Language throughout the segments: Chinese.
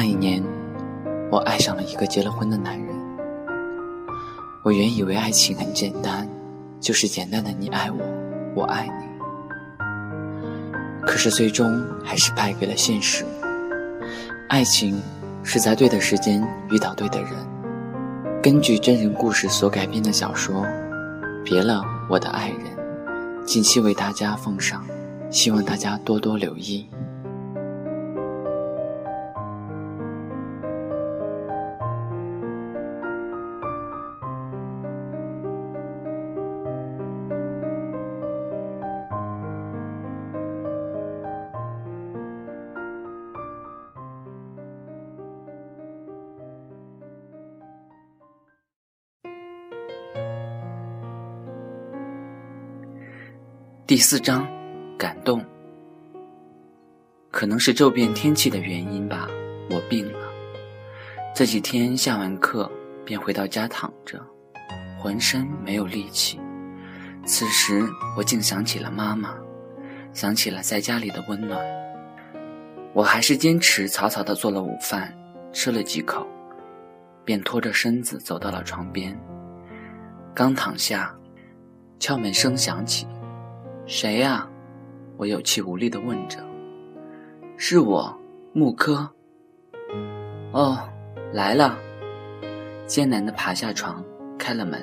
那一年，我爱上了一个结了婚的男人。我原以为爱情很简单，就是简单的你爱我，我爱你。可是最终还是败给了现实。爱情是在对的时间遇到对的人。根据真人故事所改编的小说《别了我的爱人》，近期为大家奉上，希望大家多多留意。第四章，感动。可能是骤变天气的原因吧，我病了。这几天下完课便回到家躺着，浑身没有力气。此时我竟想起了妈妈，想起了在家里的温暖。我还是坚持草草的做了午饭，吃了几口，便拖着身子走到了床边。刚躺下，敲门声响起。谁呀？我有气无力的问着。是我，木柯。哦，来了。艰难的爬下床，开了门。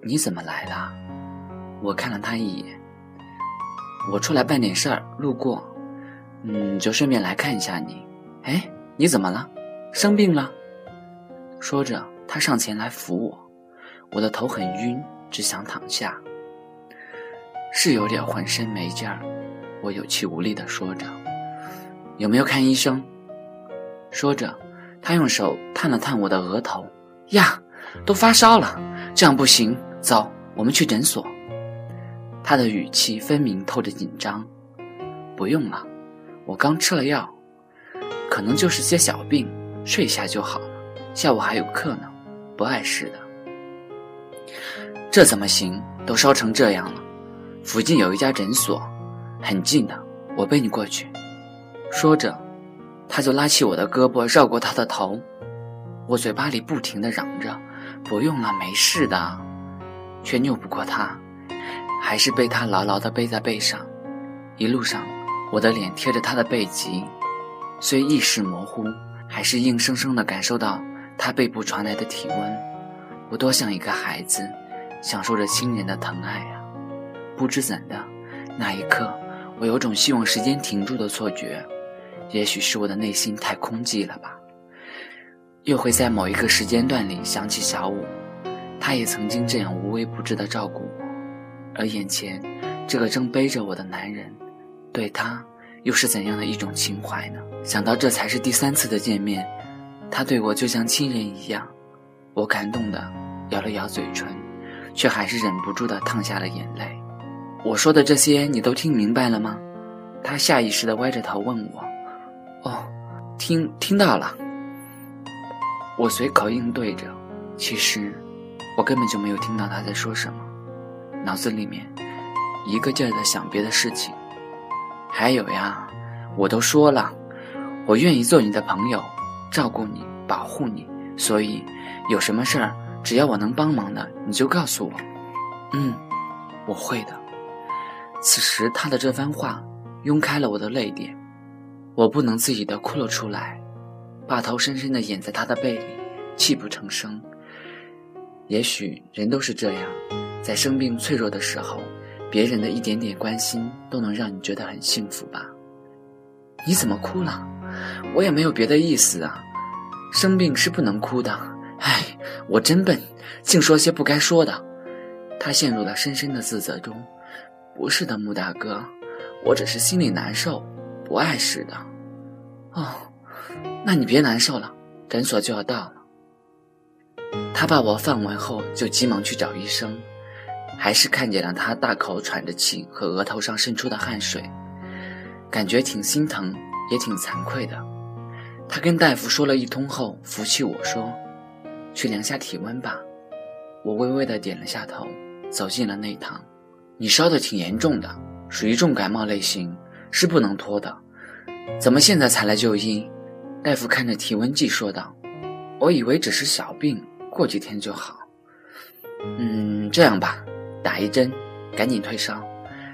你怎么来了？我看了他一眼。我出来办点事儿，路过，嗯，就顺便来看一下你。哎，你怎么了？生病了？说着，他上前来扶我。我的头很晕，只想躺下。是有点浑身没劲儿，我有气无力地说着。有没有看医生？说着，他用手探了探我的额头。呀，都发烧了，这样不行。走，我们去诊所。他的语气分明透着紧张。不用了，我刚吃了药，可能就是些小病，睡一下就好了。下午还有课呢，不碍事的。这怎么行？都烧成这样了。附近有一家诊所，很近的，我背你过去。说着，他就拉起我的胳膊，绕过他的头。我嘴巴里不停地嚷着：“不用了，没事的。”却拗不过他，还是被他牢牢地背在背上。一路上，我的脸贴着他的背脊，虽意识模糊，还是硬生生地感受到他背部传来的体温。我多像一个孩子，享受着亲人的疼爱！不知怎的，那一刻，我有种希望时间停住的错觉。也许是我的内心太空寂了吧。又会在某一个时间段里想起小五，他也曾经这样无微不至的照顾我。而眼前这个正背着我的男人，对他又是怎样的一种情怀呢？想到这才是第三次的见面，他对我就像亲人一样，我感动的咬了咬嘴唇，却还是忍不住的淌下了眼泪。我说的这些你都听明白了吗？他下意识地歪着头问我。哦，听听到了。我随口应对着，其实我根本就没有听到他在说什么，脑子里面一个劲儿在想别的事情。还有呀，我都说了，我愿意做你的朋友，照顾你，保护你，所以有什么事儿，只要我能帮忙的，你就告诉我。嗯，我会的。此时，他的这番话涌开了我的泪点，我不能自己的哭了出来，把头深深的掩在他的背里，泣不成声。也许人都是这样，在生病脆弱的时候，别人的一点点关心都能让你觉得很幸福吧？你怎么哭了？我也没有别的意思啊，生病是不能哭的。唉，我真笨，竟说些不该说的。他陷入了深深的自责中。不是的，穆大哥，我只是心里难受，不碍事的。哦，那你别难受了，诊所就要到了。他把我放完后，就急忙去找医生，还是看见了他大口喘着气和额头上渗出的汗水，感觉挺心疼，也挺惭愧的。他跟大夫说了一通后，扶起我说：“去量下体温吧。”我微微的点了下头，走进了内堂。你烧的挺严重的，属于重感冒类型，是不能拖的。怎么现在才来就医？大夫看着体温计说道：“我以为只是小病，过几天就好。嗯，这样吧，打一针，赶紧退烧，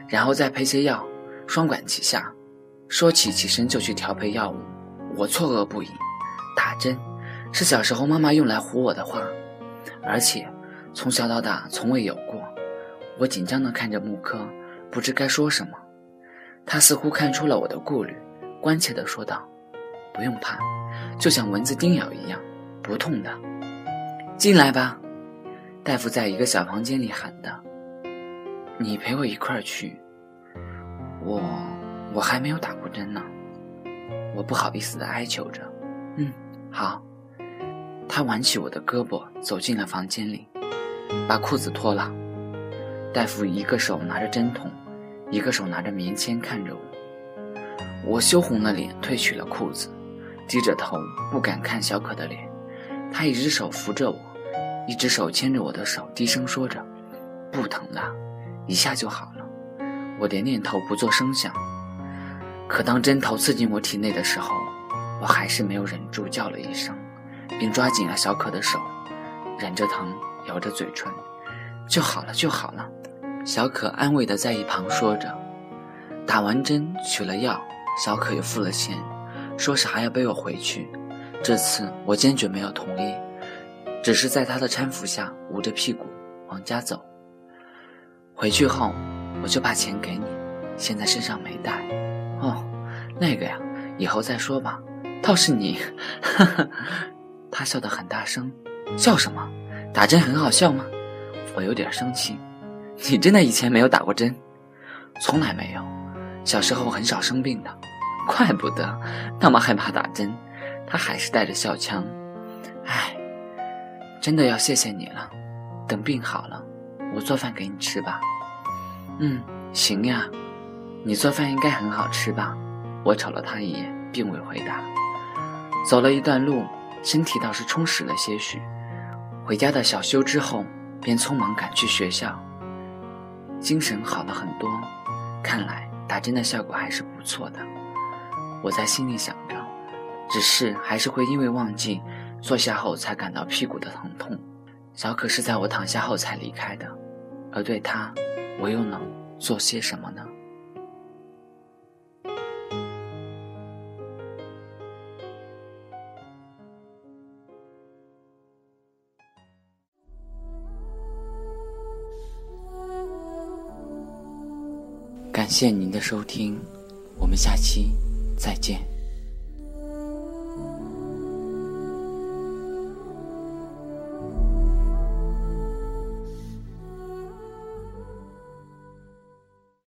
然后再配些药，双管齐下。”说起，起身就去调配药物。我错愕不已。打针是小时候妈妈用来唬我的话，而且从小到大从未有过。我紧张地看着木柯，不知该说什么。他似乎看出了我的顾虑，关切地说道：“不用怕，就像蚊子叮咬一样，不痛的。进来吧。”大夫在一个小房间里喊道：“你陪我一块儿去。”我。我还没有打过针呢，我不好意思的哀求着。嗯，好。他挽起我的胳膊，走进了房间里，把裤子脱了。大夫一个手拿着针筒，一个手拿着棉签看着我。我羞红了脸，褪去了裤子，低着头不敢看小可的脸。他一只手扶着我，一只手牵着我的手，低声说着：“不疼的，一下就好了。”我点点头，不做声响。可当针头刺进我体内的时候，我还是没有忍住叫了一声，并抓紧了小可的手，忍着疼咬着嘴唇：“就好了，就好了。”小可安慰的在一旁说着。打完针取了药，小可又付了钱，说是还要背我回去。这次我坚决没有同意，只是在他的搀扶下捂着屁股往家走。回去后我就把钱给你，现在身上没带。哦，那个呀，以后再说吧。倒是你，哈哈，他笑得很大声。笑什么？打针很好笑吗？我有点生气。你真的以前没有打过针？从来没有。小时候很少生病的，怪不得那么害怕打针。他还是带着笑腔。唉，真的要谢谢你了。等病好了，我做饭给你吃吧。嗯，行呀。你做饭应该很好吃吧？我瞅了他一眼，并未回答。走了一段路，身体倒是充实了些许。回家的小休之后，便匆忙赶去学校，精神好了很多。看来打针的效果还是不错的。我在心里想着，只是还是会因为忘记坐下后才感到屁股的疼痛。小可是在我躺下后才离开的，而对他，我又能做些什么呢？感谢您的收听，我们下期再见。